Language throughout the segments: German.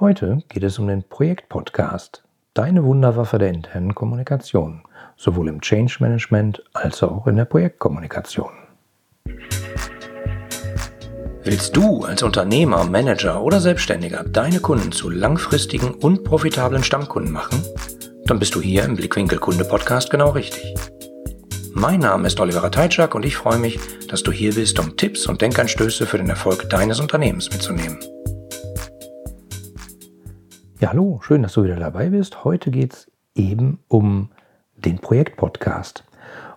Heute geht es um den Projektpodcast, deine Wunderwaffe der internen Kommunikation, sowohl im Change Management als auch in der Projektkommunikation. Willst du als Unternehmer, Manager oder Selbstständiger deine Kunden zu langfristigen und profitablen Stammkunden machen? Dann bist du hier im Blickwinkel Kunde Podcast genau richtig. Mein Name ist Oliver Teitschak und ich freue mich, dass du hier bist, um Tipps und Denkanstöße für den Erfolg deines Unternehmens mitzunehmen. Ja, hallo, schön, dass du wieder dabei bist. Heute geht es eben um den Projekt-Podcast.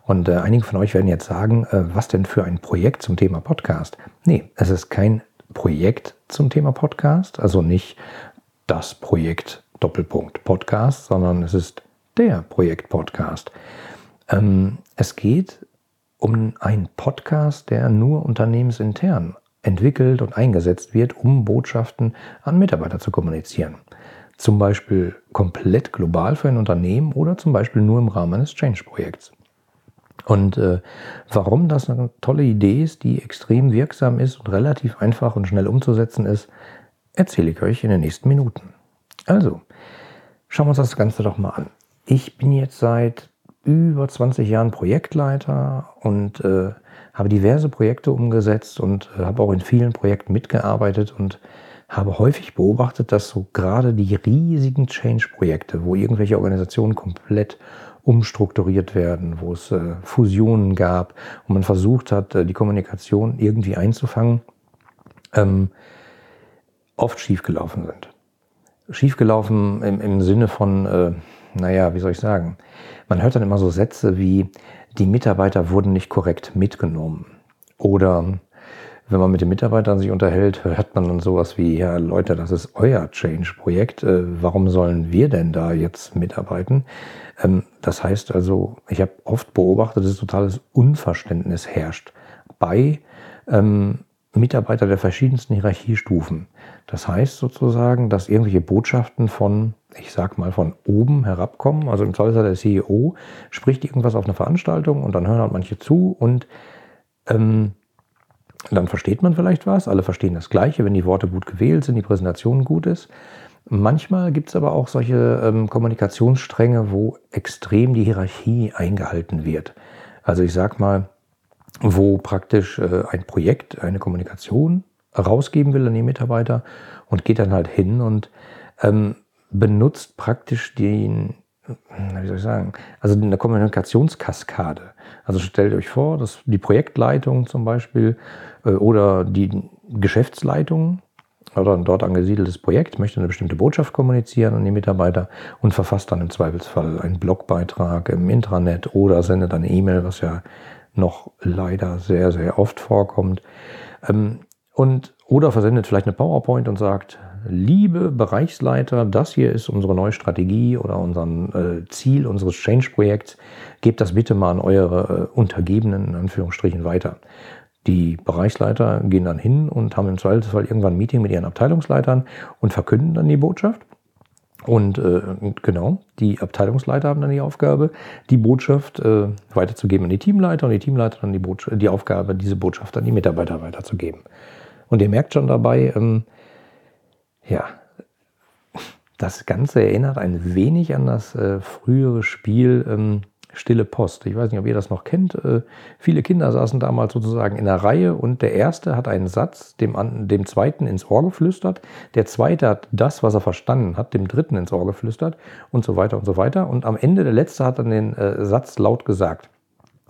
Und äh, einige von euch werden jetzt sagen, äh, was denn für ein Projekt zum Thema Podcast? Nee, es ist kein Projekt zum Thema Podcast, also nicht das Projekt Doppelpunkt Podcast, sondern es ist der Projekt-Podcast. Ähm, es geht um einen Podcast, der nur unternehmensintern entwickelt und eingesetzt wird, um Botschaften an Mitarbeiter zu kommunizieren. Zum Beispiel komplett global für ein Unternehmen oder zum Beispiel nur im Rahmen eines Change-Projekts. Und äh, warum das eine tolle Idee ist, die extrem wirksam ist und relativ einfach und schnell umzusetzen ist, erzähle ich euch in den nächsten Minuten. Also, schauen wir uns das Ganze doch mal an. Ich bin jetzt seit über 20 Jahren Projektleiter und äh, habe diverse Projekte umgesetzt und äh, habe auch in vielen Projekten mitgearbeitet und habe häufig beobachtet, dass so gerade die riesigen Change-Projekte, wo irgendwelche Organisationen komplett umstrukturiert werden, wo es äh, Fusionen gab und man versucht hat, äh, die Kommunikation irgendwie einzufangen, ähm, oft schiefgelaufen sind. Schiefgelaufen im, im Sinne von, äh, naja, wie soll ich sagen, man hört dann immer so Sätze wie, die Mitarbeiter wurden nicht korrekt mitgenommen. Oder wenn man mit den Mitarbeitern sich unterhält, hört man dann sowas wie, ja Leute, das ist euer Change-Projekt, äh, warum sollen wir denn da jetzt mitarbeiten? Ähm, das heißt also, ich habe oft beobachtet, dass totales Unverständnis herrscht bei ähm, Mitarbeitern der verschiedensten Hierarchiestufen. Das heißt sozusagen, dass irgendwelche Botschaften von, ich sag mal, von oben herabkommen. Also im Zweifelsfall der CEO spricht irgendwas auf einer Veranstaltung und dann hören halt manche zu und ähm, dann versteht man vielleicht was, alle verstehen das Gleiche, wenn die Worte gut gewählt sind, die Präsentation gut ist. Manchmal gibt es aber auch solche ähm, Kommunikationsstränge, wo extrem die Hierarchie eingehalten wird. Also ich sag mal, wo praktisch äh, ein Projekt eine Kommunikation rausgeben will an die Mitarbeiter und geht dann halt hin und ähm, benutzt praktisch den, wie soll ich sagen, also eine Kommunikationskaskade. Also stellt euch vor, dass die Projektleitung zum Beispiel äh, oder die Geschäftsleitung oder ein dort angesiedeltes Projekt möchte eine bestimmte Botschaft kommunizieren an die Mitarbeiter und verfasst dann im Zweifelsfall einen Blogbeitrag im Intranet oder sendet eine E-Mail, was ja noch leider sehr, sehr oft vorkommt. Ähm, und, oder versendet vielleicht eine PowerPoint und sagt, liebe Bereichsleiter, das hier ist unsere neue Strategie oder unser äh, Ziel unseres Change-Projekts. Gebt das bitte mal an eure äh, Untergebenen in Anführungsstrichen weiter. Die Bereichsleiter gehen dann hin und haben im Zweifelsfall irgendwann ein Meeting mit ihren Abteilungsleitern und verkünden dann die Botschaft. Und äh, genau, die Abteilungsleiter haben dann die Aufgabe, die Botschaft äh, weiterzugeben an die Teamleiter und die Teamleiter dann die, die Aufgabe, diese Botschaft an die Mitarbeiter weiterzugeben. Und ihr merkt schon dabei, ähm, ja, das Ganze erinnert ein wenig an das äh, frühere Spiel ähm, Stille Post. Ich weiß nicht, ob ihr das noch kennt. Äh, viele Kinder saßen damals sozusagen in der Reihe und der erste hat einen Satz dem, dem zweiten ins Ohr geflüstert. Der zweite hat das, was er verstanden hat, dem dritten ins Ohr geflüstert und so weiter und so weiter. Und am Ende der letzte hat dann den äh, Satz laut gesagt,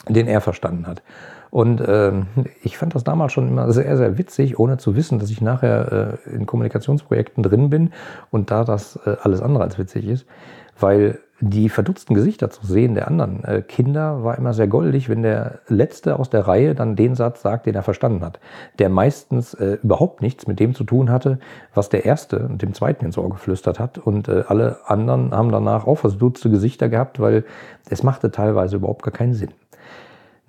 den er verstanden hat. Und ähm, ich fand das damals schon immer sehr, sehr witzig, ohne zu wissen, dass ich nachher äh, in Kommunikationsprojekten drin bin und da das äh, alles andere als witzig ist, weil die verdutzten Gesichter zu sehen der anderen äh, Kinder war immer sehr goldig, wenn der Letzte aus der Reihe dann den Satz sagt, den er verstanden hat, der meistens äh, überhaupt nichts mit dem zu tun hatte, was der Erste und dem Zweiten ins Ohr geflüstert hat. Und äh, alle anderen haben danach auch verdutzte Gesichter gehabt, weil es machte teilweise überhaupt gar keinen Sinn.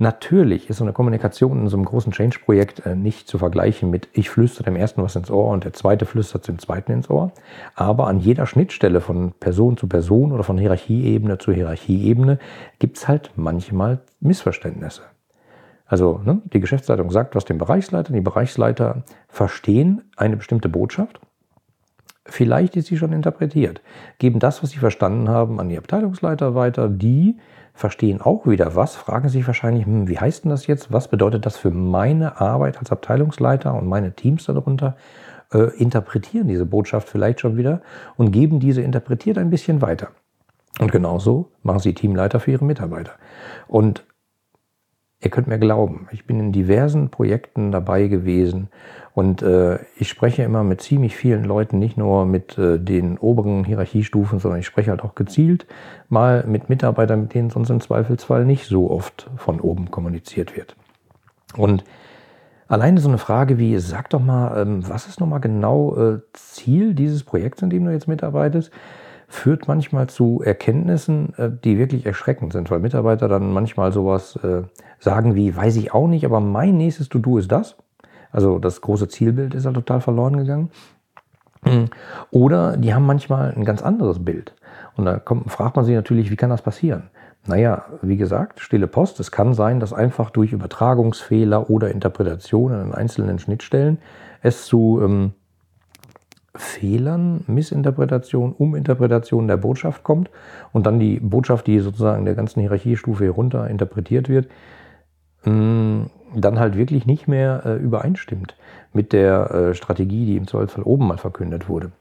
Natürlich ist so eine Kommunikation in so einem großen Change-Projekt äh, nicht zu vergleichen mit ich flüstere dem ersten was ins Ohr und der zweite flüstert dem zweiten ins Ohr. Aber an jeder Schnittstelle von Person zu Person oder von Hierarchieebene zu Hierarchieebene gibt es halt manchmal Missverständnisse. Also ne, die Geschäftsleitung sagt was dem Bereichsleiter, die Bereichsleiter verstehen eine bestimmte Botschaft Vielleicht ist sie schon interpretiert. Geben das, was sie verstanden haben, an die Abteilungsleiter weiter. Die verstehen auch wieder was, fragen sich wahrscheinlich, hm, wie heißt denn das jetzt? Was bedeutet das für meine Arbeit als Abteilungsleiter und meine Teams darunter? Äh, interpretieren diese Botschaft vielleicht schon wieder und geben diese interpretiert ein bisschen weiter. Und genauso machen sie Teamleiter für ihre Mitarbeiter. Und Ihr könnt mir glauben, ich bin in diversen Projekten dabei gewesen und äh, ich spreche immer mit ziemlich vielen Leuten, nicht nur mit äh, den oberen Hierarchiestufen, sondern ich spreche halt auch gezielt mal mit Mitarbeitern, mit denen sonst im Zweifelsfall nicht so oft von oben kommuniziert wird. Und alleine so eine Frage wie, sag doch mal, ähm, was ist nochmal genau äh, Ziel dieses Projekts, in dem du jetzt mitarbeitest? führt manchmal zu Erkenntnissen, äh, die wirklich erschreckend sind, weil Mitarbeiter dann manchmal sowas äh, sagen wie, weiß ich auch nicht, aber mein nächstes To-Do ist das. Also das große Zielbild ist halt total verloren gegangen. Oder die haben manchmal ein ganz anderes Bild. Und da kommt, fragt man sich natürlich, wie kann das passieren? Naja, wie gesagt, stille Post. Es kann sein, dass einfach durch Übertragungsfehler oder Interpretationen an einzelnen Schnittstellen es zu ähm, Fehlern, Missinterpretationen, Uminterpretationen der Botschaft kommt und dann die Botschaft, die sozusagen der ganzen Hierarchiestufe herunter interpretiert wird, dann halt wirklich nicht mehr äh, übereinstimmt mit der äh, Strategie, die im Zweifelsfall oben mal verkündet wurde.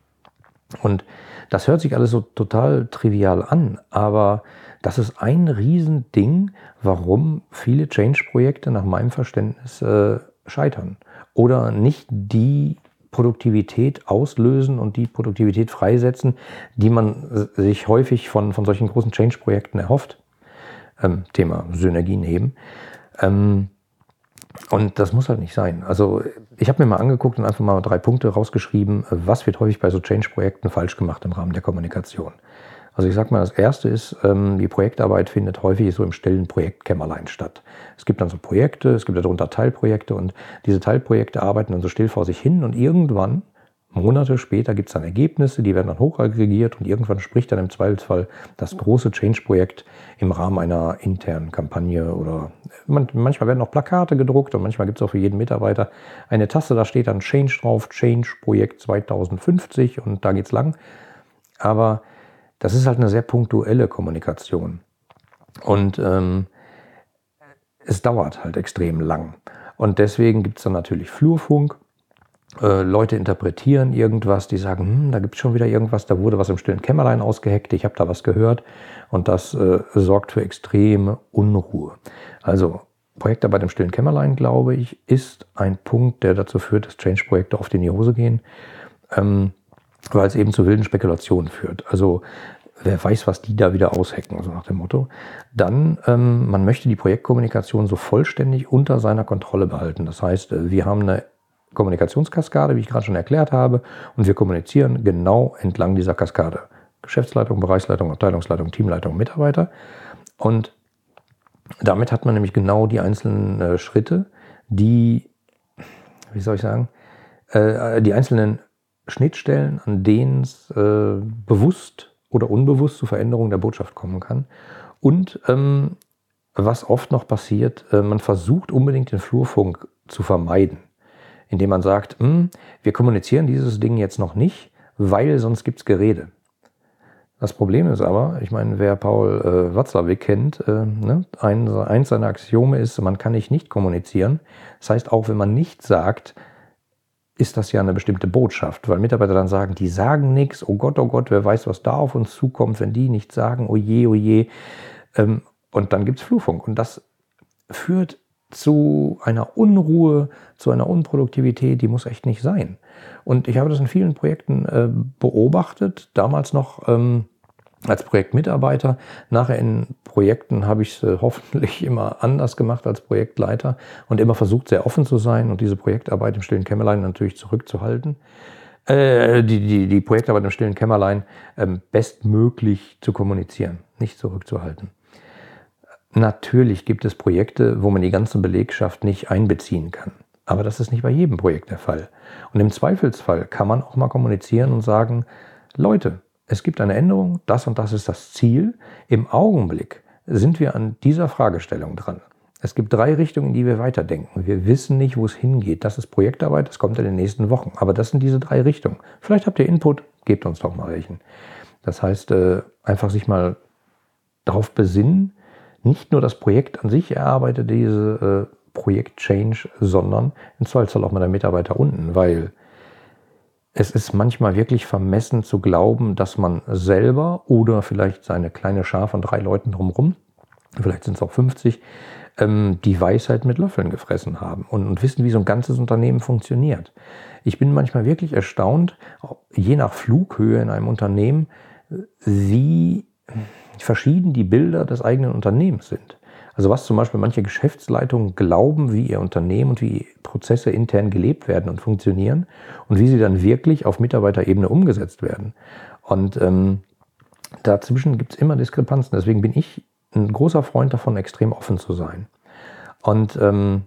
Und das hört sich alles so total trivial an, aber das ist ein Riesending, warum viele Change-Projekte nach meinem Verständnis äh, scheitern oder nicht die Produktivität auslösen und die Produktivität freisetzen, die man sich häufig von, von solchen großen Change-Projekten erhofft. Ähm, Thema Synergien heben. Ähm, und das muss halt nicht sein. Also ich habe mir mal angeguckt und einfach mal drei Punkte rausgeschrieben, was wird häufig bei so Change-Projekten falsch gemacht im Rahmen der Kommunikation. Also ich sag mal, das erste ist, ähm, die Projektarbeit findet häufig so im stillen Projektkämmerlein statt. Es gibt dann so Projekte, es gibt darunter Teilprojekte und diese Teilprojekte arbeiten dann so still vor sich hin und irgendwann, Monate später, gibt es dann Ergebnisse, die werden dann hochaggregiert und irgendwann spricht dann im Zweifelsfall das große Change-Projekt im Rahmen einer internen Kampagne oder manchmal werden auch Plakate gedruckt und manchmal gibt es auch für jeden Mitarbeiter eine Tasse, da steht dann Change drauf, Change Projekt 2050 und da geht's lang. Aber das ist halt eine sehr punktuelle Kommunikation. Und ähm, es dauert halt extrem lang. Und deswegen gibt es dann natürlich Flurfunk. Äh, Leute interpretieren irgendwas, die sagen, hm, da gibt es schon wieder irgendwas, da wurde was im stillen Kämmerlein ausgeheckt, ich habe da was gehört. Und das äh, sorgt für extreme Unruhe. Also Projektarbeit im stillen Kämmerlein, glaube ich, ist ein Punkt, der dazu führt, dass Change-Projekte oft in die Hose gehen. Ähm, weil es eben zu wilden Spekulationen führt. Also wer weiß, was die da wieder aushacken, so nach dem Motto. Dann, ähm, man möchte die Projektkommunikation so vollständig unter seiner Kontrolle behalten. Das heißt, äh, wir haben eine Kommunikationskaskade, wie ich gerade schon erklärt habe, und wir kommunizieren genau entlang dieser Kaskade. Geschäftsleitung, Bereichsleitung, Abteilungsleitung, Teamleitung, Mitarbeiter. Und damit hat man nämlich genau die einzelnen äh, Schritte, die, wie soll ich sagen, äh, die einzelnen Schnittstellen, an denen es äh, bewusst oder unbewusst zu Veränderungen der Botschaft kommen kann. Und ähm, was oft noch passiert, äh, man versucht unbedingt den Flurfunk zu vermeiden, indem man sagt, hm, wir kommunizieren dieses Ding jetzt noch nicht, weil sonst gibt es Gerede. Das Problem ist aber, ich meine, wer Paul äh, Watzlawick kennt, äh, ne, ein, eins seiner Axiome ist, man kann nicht nicht kommunizieren. Das heißt, auch wenn man nicht sagt, ist das ja eine bestimmte Botschaft, weil Mitarbeiter dann sagen, die sagen nichts, oh Gott, oh Gott, wer weiß, was da auf uns zukommt, wenn die nichts sagen, oh je, oh je. Ähm, und dann gibt es Flurfunk. Und das führt zu einer Unruhe, zu einer Unproduktivität, die muss echt nicht sein. Und ich habe das in vielen Projekten äh, beobachtet, damals noch ähm, als Projektmitarbeiter. Nachher in Projekten habe ich es äh, hoffentlich immer anders gemacht als Projektleiter und immer versucht, sehr offen zu sein und diese Projektarbeit im stillen Kämmerlein natürlich zurückzuhalten. Äh, die, die, die Projektarbeit im stillen Kämmerlein ähm, bestmöglich zu kommunizieren, nicht zurückzuhalten. Natürlich gibt es Projekte, wo man die ganze Belegschaft nicht einbeziehen kann. Aber das ist nicht bei jedem Projekt der Fall. Und im Zweifelsfall kann man auch mal kommunizieren und sagen, Leute, es gibt eine Änderung, das und das ist das Ziel. Im Augenblick sind wir an dieser Fragestellung dran. Es gibt drei Richtungen, in die wir weiterdenken. Wir wissen nicht, wo es hingeht. Das ist Projektarbeit, das kommt in den nächsten Wochen. Aber das sind diese drei Richtungen. Vielleicht habt ihr Input, gebt uns doch mal welchen. Das heißt, äh, einfach sich mal darauf besinnen, nicht nur das Projekt an sich erarbeitet diese äh, Projekt-Change, sondern im Zweifelsfall auch mal der Mitarbeiter unten, weil es ist manchmal wirklich vermessen zu glauben, dass man selber oder vielleicht seine kleine Schar von drei Leuten drumherum, vielleicht sind es auch 50, ähm, die Weisheit mit Löffeln gefressen haben und, und wissen, wie so ein ganzes Unternehmen funktioniert. Ich bin manchmal wirklich erstaunt, je nach Flughöhe in einem Unternehmen, wie verschieden die Bilder des eigenen Unternehmens sind. Also was zum Beispiel manche Geschäftsleitungen glauben, wie ihr Unternehmen und wie Prozesse intern gelebt werden und funktionieren und wie sie dann wirklich auf Mitarbeiterebene umgesetzt werden. Und ähm, dazwischen gibt es immer Diskrepanzen. Deswegen bin ich ein großer Freund davon, extrem offen zu sein. Und ähm,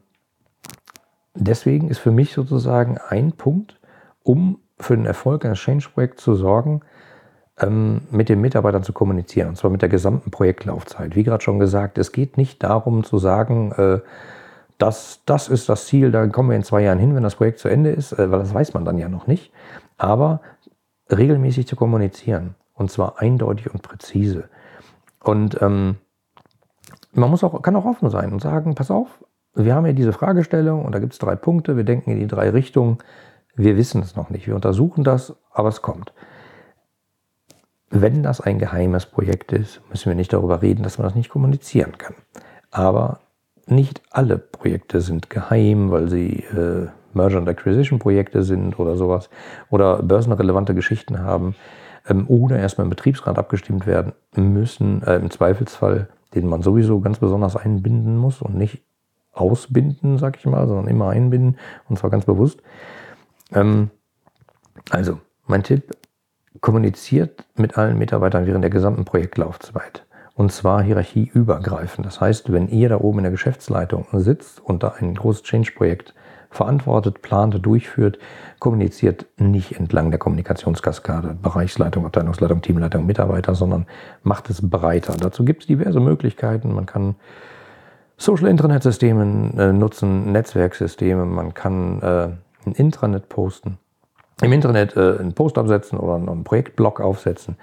deswegen ist für mich sozusagen ein Punkt, um für den Erfolg eines Change-Projekts zu sorgen, mit den Mitarbeitern zu kommunizieren, und zwar mit der gesamten Projektlaufzeit. Wie gerade schon gesagt, es geht nicht darum zu sagen, äh, das, das ist das Ziel, da kommen wir in zwei Jahren hin, wenn das Projekt zu Ende ist, äh, weil das weiß man dann ja noch nicht, aber regelmäßig zu kommunizieren, und zwar eindeutig und präzise. Und ähm, man muss auch, kann auch offen sein und sagen, pass auf, wir haben ja diese Fragestellung und da gibt es drei Punkte, wir denken in die drei Richtungen, wir wissen es noch nicht, wir untersuchen das, aber es kommt. Wenn das ein geheimes Projekt ist, müssen wir nicht darüber reden, dass man das nicht kommunizieren kann. Aber nicht alle Projekte sind geheim, weil sie äh, Merger and Acquisition Projekte sind oder sowas oder börsenrelevante Geschichten haben ähm, oder erstmal im Betriebsrat abgestimmt werden müssen, äh, im Zweifelsfall, den man sowieso ganz besonders einbinden muss und nicht ausbinden, sag ich mal, sondern immer einbinden und zwar ganz bewusst. Ähm, also, mein Tipp, kommuniziert mit allen Mitarbeitern während der gesamten Projektlaufzeit. Und zwar hierarchieübergreifend. Das heißt, wenn ihr da oben in der Geschäftsleitung sitzt und da ein großes Change-Projekt verantwortet, plant, durchführt, kommuniziert nicht entlang der Kommunikationskaskade, Bereichsleitung, Abteilungsleitung, Teamleitung, Mitarbeiter, sondern macht es breiter. Dazu gibt es diverse Möglichkeiten. Man kann Social Intranet-Systeme äh, nutzen, Netzwerksysteme, man kann äh, ein Intranet posten im Internet äh, einen Post absetzen oder einen Projektblog aufsetzen.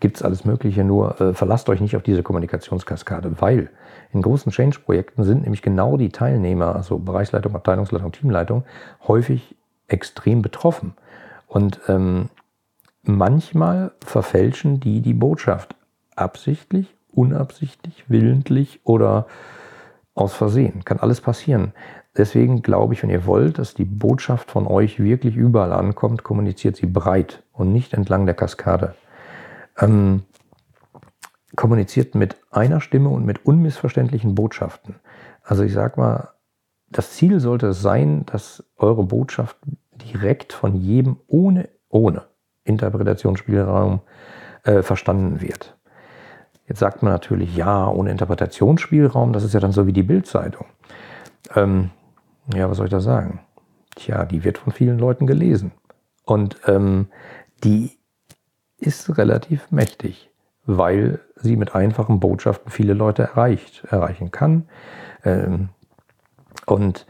Gibt es alles Mögliche, nur äh, verlasst euch nicht auf diese Kommunikationskaskade, weil in großen Change-Projekten sind nämlich genau die Teilnehmer, also Bereichsleitung, Abteilungsleitung, Teamleitung, häufig extrem betroffen. Und ähm, manchmal verfälschen die die Botschaft absichtlich, unabsichtlich, willentlich oder aus Versehen. Kann alles passieren. Deswegen glaube ich, wenn ihr wollt, dass die Botschaft von euch wirklich überall ankommt, kommuniziert sie breit und nicht entlang der Kaskade. Ähm, kommuniziert mit einer Stimme und mit unmissverständlichen Botschaften. Also ich sage mal, das Ziel sollte es sein, dass eure Botschaft direkt von jedem ohne, ohne Interpretationsspielraum äh, verstanden wird. Jetzt sagt man natürlich, ja, ohne Interpretationsspielraum, das ist ja dann so wie die Bildzeitung. Ähm, ja, was soll ich da sagen? Tja, die wird von vielen Leuten gelesen. Und ähm, die ist relativ mächtig, weil sie mit einfachen Botschaften viele Leute erreicht, erreichen kann. Ähm, und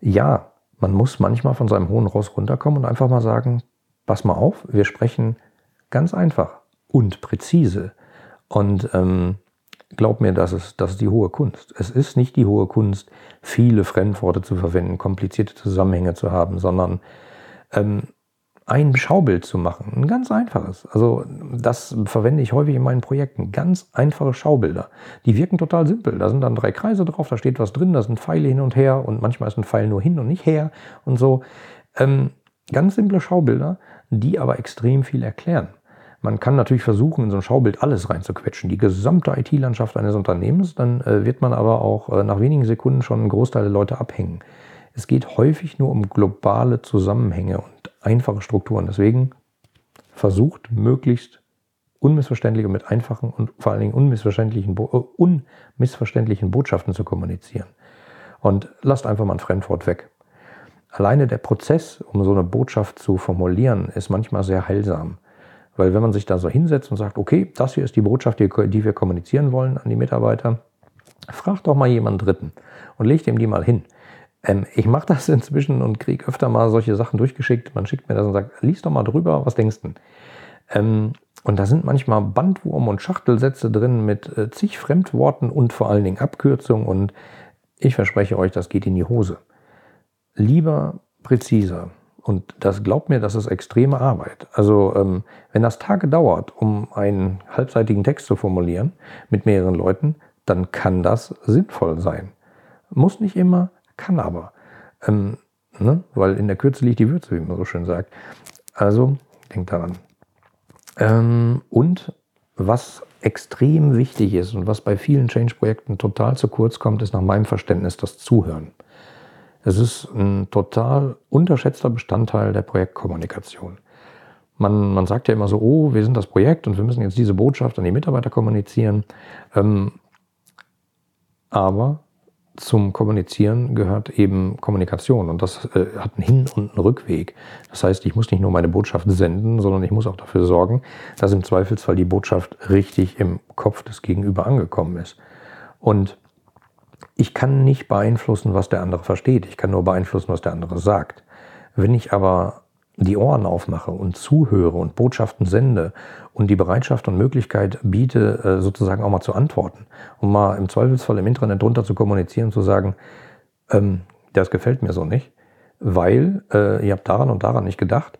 ja, man muss manchmal von seinem hohen Ross runterkommen und einfach mal sagen, pass mal auf, wir sprechen ganz einfach und präzise. Und ähm, glaub mir, das ist, das ist die hohe Kunst. Es ist nicht die hohe Kunst, viele Fremdworte zu verwenden, komplizierte Zusammenhänge zu haben, sondern ähm, ein Schaubild zu machen. Ein ganz einfaches. Also das verwende ich häufig in meinen Projekten. Ganz einfache Schaubilder. Die wirken total simpel. Da sind dann drei Kreise drauf, da steht was drin, da sind Pfeile hin und her und manchmal ist ein Pfeil nur hin und nicht her und so. Ähm, ganz simple Schaubilder, die aber extrem viel erklären. Man kann natürlich versuchen, in so ein Schaubild alles reinzuquetschen, die gesamte IT-Landschaft eines Unternehmens, dann äh, wird man aber auch äh, nach wenigen Sekunden schon einen Großteil der Leute abhängen. Es geht häufig nur um globale Zusammenhänge und einfache Strukturen. Deswegen versucht möglichst unmissverständliche mit einfachen und vor allen Dingen unmissverständlichen, äh, unmissverständlichen Botschaften zu kommunizieren. Und lasst einfach mal ein Fremdwort weg. Alleine der Prozess, um so eine Botschaft zu formulieren, ist manchmal sehr heilsam. Weil wenn man sich da so hinsetzt und sagt, okay, das hier ist die Botschaft, die, die wir kommunizieren wollen an die Mitarbeiter, fragt doch mal jemanden Dritten und legt ihm die mal hin. Ähm, ich mache das inzwischen und kriege öfter mal solche Sachen durchgeschickt. Man schickt mir das und sagt, lies doch mal drüber, was denkst du? Ähm, und da sind manchmal Bandwurm- und Schachtelsätze drin mit äh, zig Fremdworten und vor allen Dingen Abkürzungen. Und ich verspreche euch, das geht in die Hose. Lieber präziser. Und das glaubt mir, das ist extreme Arbeit. Also ähm, wenn das Tage dauert, um einen halbseitigen Text zu formulieren mit mehreren Leuten, dann kann das sinnvoll sein. Muss nicht immer, kann aber. Ähm, ne? Weil in der Kürze liegt die Würze, wie man so schön sagt. Also denkt daran. Ähm, und was extrem wichtig ist und was bei vielen Change-Projekten total zu kurz kommt, ist nach meinem Verständnis das Zuhören. Es ist ein total unterschätzter Bestandteil der Projektkommunikation. Man, man sagt ja immer so, oh, wir sind das Projekt und wir müssen jetzt diese Botschaft an die Mitarbeiter kommunizieren. Ähm, aber zum Kommunizieren gehört eben Kommunikation und das äh, hat einen Hin- und einen Rückweg. Das heißt, ich muss nicht nur meine Botschaft senden, sondern ich muss auch dafür sorgen, dass im Zweifelsfall die Botschaft richtig im Kopf des Gegenüber angekommen ist. Und ich kann nicht beeinflussen, was der andere versteht. Ich kann nur beeinflussen, was der andere sagt. Wenn ich aber die Ohren aufmache und zuhöre und Botschaften sende und die Bereitschaft und Möglichkeit biete, äh, sozusagen auch mal zu antworten und mal im Zweifelsfall im Internet drunter zu kommunizieren, zu sagen, ähm, das gefällt mir so nicht, weil äh, ihr habt daran und daran nicht gedacht,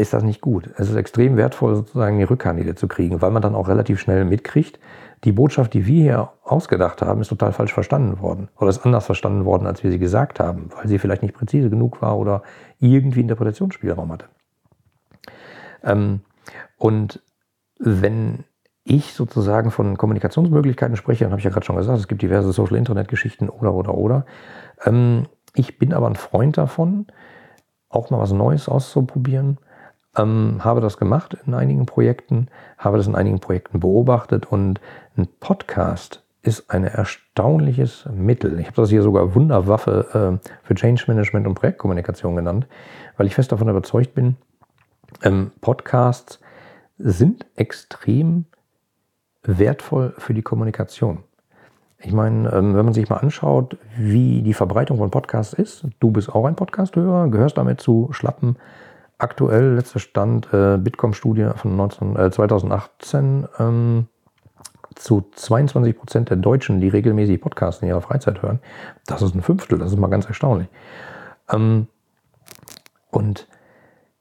ist das nicht gut. Es ist extrem wertvoll, sozusagen die Rückkanäle zu kriegen, weil man dann auch relativ schnell mitkriegt, die Botschaft, die wir hier ausgedacht haben, ist total falsch verstanden worden oder ist anders verstanden worden, als wir sie gesagt haben, weil sie vielleicht nicht präzise genug war oder irgendwie Interpretationsspielraum hatte. Ähm, und wenn ich sozusagen von Kommunikationsmöglichkeiten spreche, dann habe ich ja gerade schon gesagt, es gibt diverse Social-Internet-Geschichten oder, oder, oder. Ähm, ich bin aber ein Freund davon, auch mal was Neues auszuprobieren ähm, habe das gemacht in einigen Projekten, habe das in einigen Projekten beobachtet und ein Podcast ist ein erstaunliches Mittel. Ich habe das hier sogar Wunderwaffe äh, für Change Management und Projektkommunikation genannt, weil ich fest davon überzeugt bin, ähm, Podcasts sind extrem wertvoll für die Kommunikation. Ich meine, ähm, wenn man sich mal anschaut, wie die Verbreitung von Podcasts ist, du bist auch ein Podcast-Hörer, gehörst damit zu schlappen aktuell, letzter Stand, äh, Bitkom-Studie von 19, äh, 2018, ähm, zu 22 Prozent der Deutschen, die regelmäßig Podcasts in ihrer Freizeit hören. Das ist ein Fünftel, das ist mal ganz erstaunlich. Ähm, und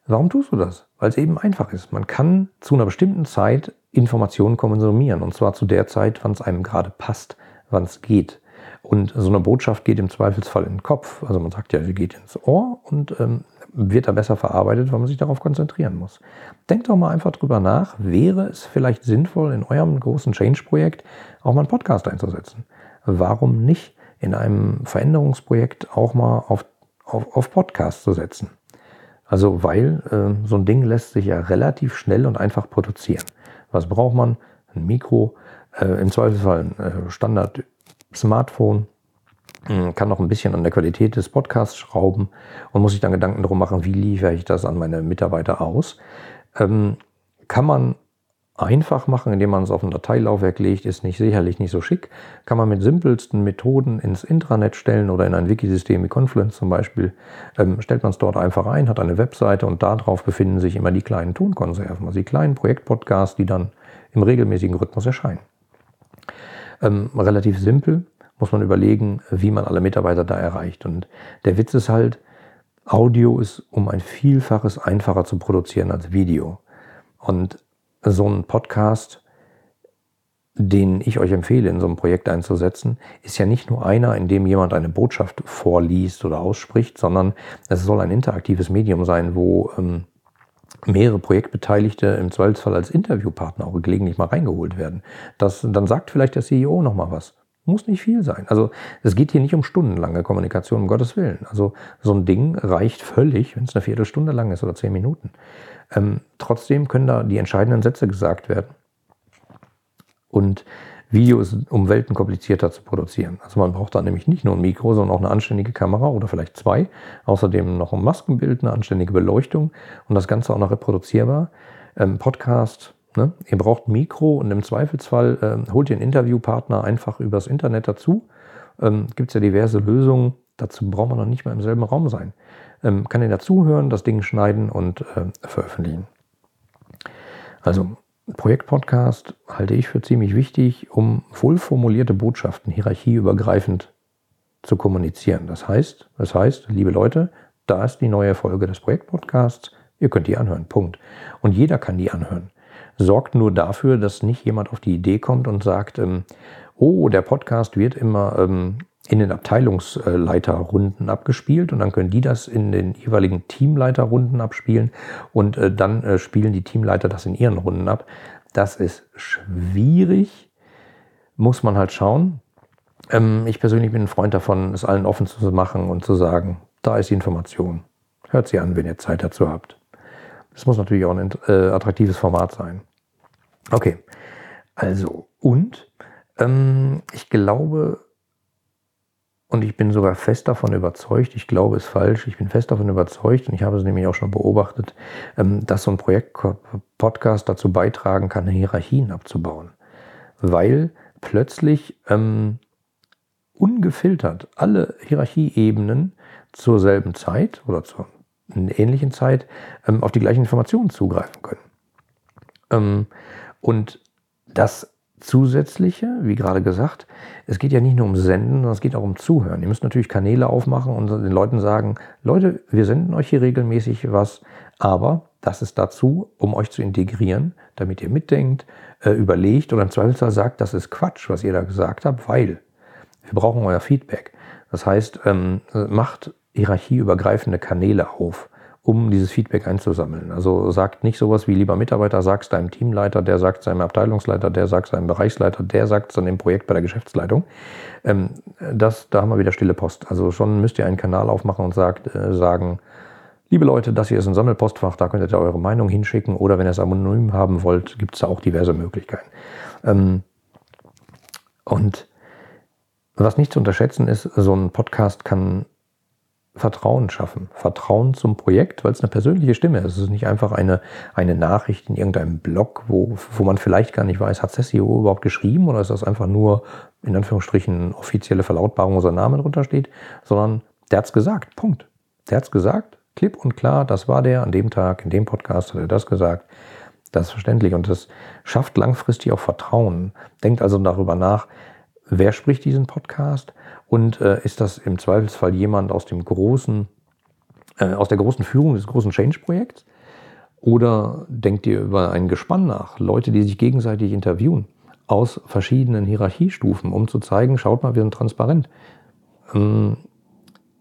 warum tust du das? Weil es eben einfach ist. Man kann zu einer bestimmten Zeit Informationen konsumieren. Und zwar zu der Zeit, wann es einem gerade passt, wann es geht. Und so eine Botschaft geht im Zweifelsfall in den Kopf. Also man sagt ja, sie geht ins Ohr und ähm, wird da besser verarbeitet, weil man sich darauf konzentrieren muss. Denkt doch mal einfach drüber nach, wäre es vielleicht sinnvoll, in eurem großen Change-Projekt auch mal einen Podcast einzusetzen? Warum nicht in einem Veränderungsprojekt auch mal auf, auf, auf Podcast zu setzen? Also, weil äh, so ein Ding lässt sich ja relativ schnell und einfach produzieren. Was braucht man? Ein Mikro, äh, im Zweifelsfall ein äh, Standard-Smartphone, kann noch ein bisschen an der Qualität des Podcasts schrauben und muss sich dann Gedanken darum machen, wie liefere ich das an meine Mitarbeiter aus. Ähm, kann man einfach machen, indem man es auf ein Dateilaufwerk legt, ist nicht sicherlich nicht so schick. Kann man mit simpelsten Methoden ins Intranet stellen oder in ein Wikisystem wie Confluence zum Beispiel. Ähm, stellt man es dort einfach ein, hat eine Webseite und darauf befinden sich immer die kleinen Tonkonserven, also die kleinen Projektpodcasts, die dann im regelmäßigen Rhythmus erscheinen. Ähm, relativ simpel, muss man überlegen, wie man alle Mitarbeiter da erreicht. Und der Witz ist halt, Audio ist um ein Vielfaches einfacher zu produzieren als Video. Und so ein Podcast, den ich euch empfehle, in so einem Projekt einzusetzen, ist ja nicht nur einer, in dem jemand eine Botschaft vorliest oder ausspricht, sondern es soll ein interaktives Medium sein, wo ähm, mehrere Projektbeteiligte im Zweifelsfall als Interviewpartner auch gelegentlich mal reingeholt werden. Das, dann sagt vielleicht der CEO noch mal was. Muss nicht viel sein. Also es geht hier nicht um stundenlange Kommunikation, um Gottes Willen. Also so ein Ding reicht völlig, wenn es eine Viertelstunde lang ist oder zehn Minuten. Ähm, trotzdem können da die entscheidenden Sätze gesagt werden. Und Video ist um Welten komplizierter zu produzieren. Also man braucht da nämlich nicht nur ein Mikro, sondern auch eine anständige Kamera oder vielleicht zwei. Außerdem noch ein Maskenbild, eine anständige Beleuchtung und das Ganze auch noch reproduzierbar. Ähm, Podcast, Ne? Ihr braucht ein Mikro und im Zweifelsfall äh, holt ihr einen Interviewpartner einfach übers Internet dazu. Ähm, Gibt es ja diverse Lösungen. Dazu braucht man noch nicht mal im selben Raum sein. Ähm, kann ihr dazuhören, das Ding schneiden und äh, veröffentlichen. Also Projektpodcast halte ich für ziemlich wichtig, um wohlformulierte Botschaften hierarchieübergreifend zu kommunizieren. Das heißt, das heißt, liebe Leute, da ist die neue Folge des Projektpodcasts. Ihr könnt die anhören. Punkt. Und jeder kann die anhören. Sorgt nur dafür, dass nicht jemand auf die Idee kommt und sagt, ähm, oh, der Podcast wird immer ähm, in den Abteilungsleiterrunden abgespielt und dann können die das in den jeweiligen Teamleiterrunden abspielen und äh, dann äh, spielen die Teamleiter das in ihren Runden ab. Das ist schwierig, muss man halt schauen. Ähm, ich persönlich bin ein Freund davon, es allen offen zu machen und zu sagen, da ist die Information. Hört sie an, wenn ihr Zeit dazu habt. Das muss natürlich auch ein äh, attraktives Format sein. Okay, also und ähm, ich glaube, und ich bin sogar fest davon überzeugt, ich glaube es falsch, ich bin fest davon überzeugt und ich habe es nämlich auch schon beobachtet, ähm, dass so ein Projekt-Podcast dazu beitragen kann, Hierarchien abzubauen. Weil plötzlich ähm, ungefiltert alle Hierarchieebenen zur selben Zeit oder zur ähnlichen Zeit ähm, auf die gleichen Informationen zugreifen können. Ähm, und das Zusätzliche, wie gerade gesagt, es geht ja nicht nur um Senden, sondern es geht auch um Zuhören. Ihr müsst natürlich Kanäle aufmachen und den Leuten sagen, Leute, wir senden euch hier regelmäßig was, aber das ist dazu, um euch zu integrieren, damit ihr mitdenkt, äh, überlegt oder im Zweifelsfall sagt, das ist Quatsch, was ihr da gesagt habt, weil wir brauchen euer Feedback. Das heißt, ähm, macht hierarchieübergreifende Kanäle auf um dieses Feedback einzusammeln. Also sagt nicht sowas wie lieber Mitarbeiter, sagst deinem Teamleiter, der sagt seinem Abteilungsleiter, der sagt seinem Bereichsleiter, der sagt es dann im Projekt bei der Geschäftsleitung. Ähm, das, da haben wir wieder stille Post. Also schon müsst ihr einen Kanal aufmachen und sagt, äh, sagen, liebe Leute, das hier ist ein Sammelpostfach, da könnt ihr eure Meinung hinschicken oder wenn ihr es anonym haben wollt, gibt es da auch diverse Möglichkeiten. Ähm, und was nicht zu unterschätzen ist, so ein Podcast kann Vertrauen schaffen. Vertrauen zum Projekt, weil es eine persönliche Stimme ist. Es ist nicht einfach eine, eine Nachricht in irgendeinem Blog, wo, wo man vielleicht gar nicht weiß, hat SEO überhaupt geschrieben oder ist das einfach nur in Anführungsstrichen offizielle Verlautbarung, wo sein Name drunter steht, sondern der hat es gesagt. Punkt. Der hat es gesagt, klipp und klar, das war der an dem Tag, in dem Podcast hat er das gesagt. Das ist verständlich und das schafft langfristig auch Vertrauen. Denkt also darüber nach, wer spricht diesen Podcast und äh, ist das im Zweifelsfall jemand aus dem großen, äh, aus der großen Führung des großen Change-Projekts? Oder denkt ihr über ein Gespann nach, Leute, die sich gegenseitig interviewen aus verschiedenen Hierarchiestufen, um zu zeigen, schaut mal, wir sind transparent. Ähm,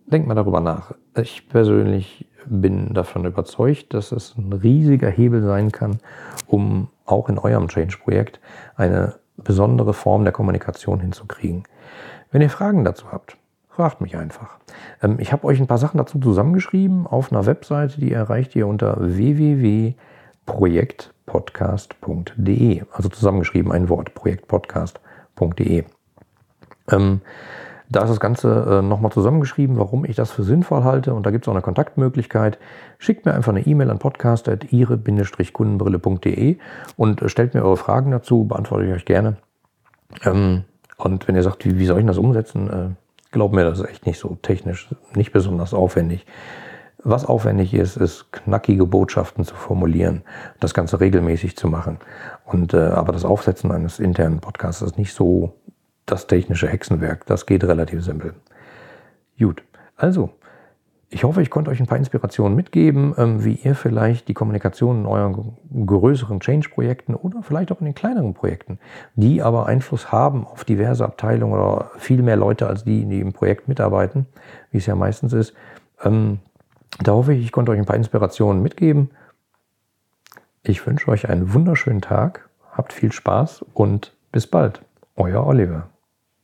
denkt mal darüber nach. Ich persönlich bin davon überzeugt, dass es ein riesiger Hebel sein kann, um auch in eurem Change-Projekt eine besondere Form der Kommunikation hinzukriegen. Wenn ihr Fragen dazu habt, fragt mich einfach. Ähm, ich habe euch ein paar Sachen dazu zusammengeschrieben auf einer Webseite, die erreicht ihr unter www.projektpodcast.de. Also zusammengeschrieben ein Wort, projektpodcast.de. Ähm, da ist das Ganze äh, nochmal zusammengeschrieben, warum ich das für sinnvoll halte. Und da gibt es auch eine Kontaktmöglichkeit. Schickt mir einfach eine E-Mail an podcast.ire-kundenbrille.de und stellt mir eure Fragen dazu, beantworte ich euch gerne. Ähm, und wenn ihr sagt, wie, wie soll ich das umsetzen, äh, glaubt mir, das ist echt nicht so technisch, nicht besonders aufwendig. Was aufwendig ist, ist knackige Botschaften zu formulieren, das Ganze regelmäßig zu machen. Und äh, aber das Aufsetzen eines internen Podcasts ist nicht so das technische Hexenwerk. Das geht relativ simpel. Gut, also ich hoffe, ich konnte euch ein paar Inspirationen mitgeben, ähm, wie ihr vielleicht die Kommunikation in euren größeren Change-Projekten oder vielleicht auch in den kleineren Projekten, die aber Einfluss haben auf diverse Abteilungen oder viel mehr Leute als die, die im Projekt mitarbeiten, wie es ja meistens ist. Ähm, da hoffe ich, ich konnte euch ein paar Inspirationen mitgeben. Ich wünsche euch einen wunderschönen Tag, habt viel Spaß und bis bald. Euer Oliver.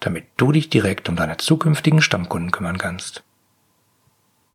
damit du dich direkt um deine zukünftigen Stammkunden kümmern kannst.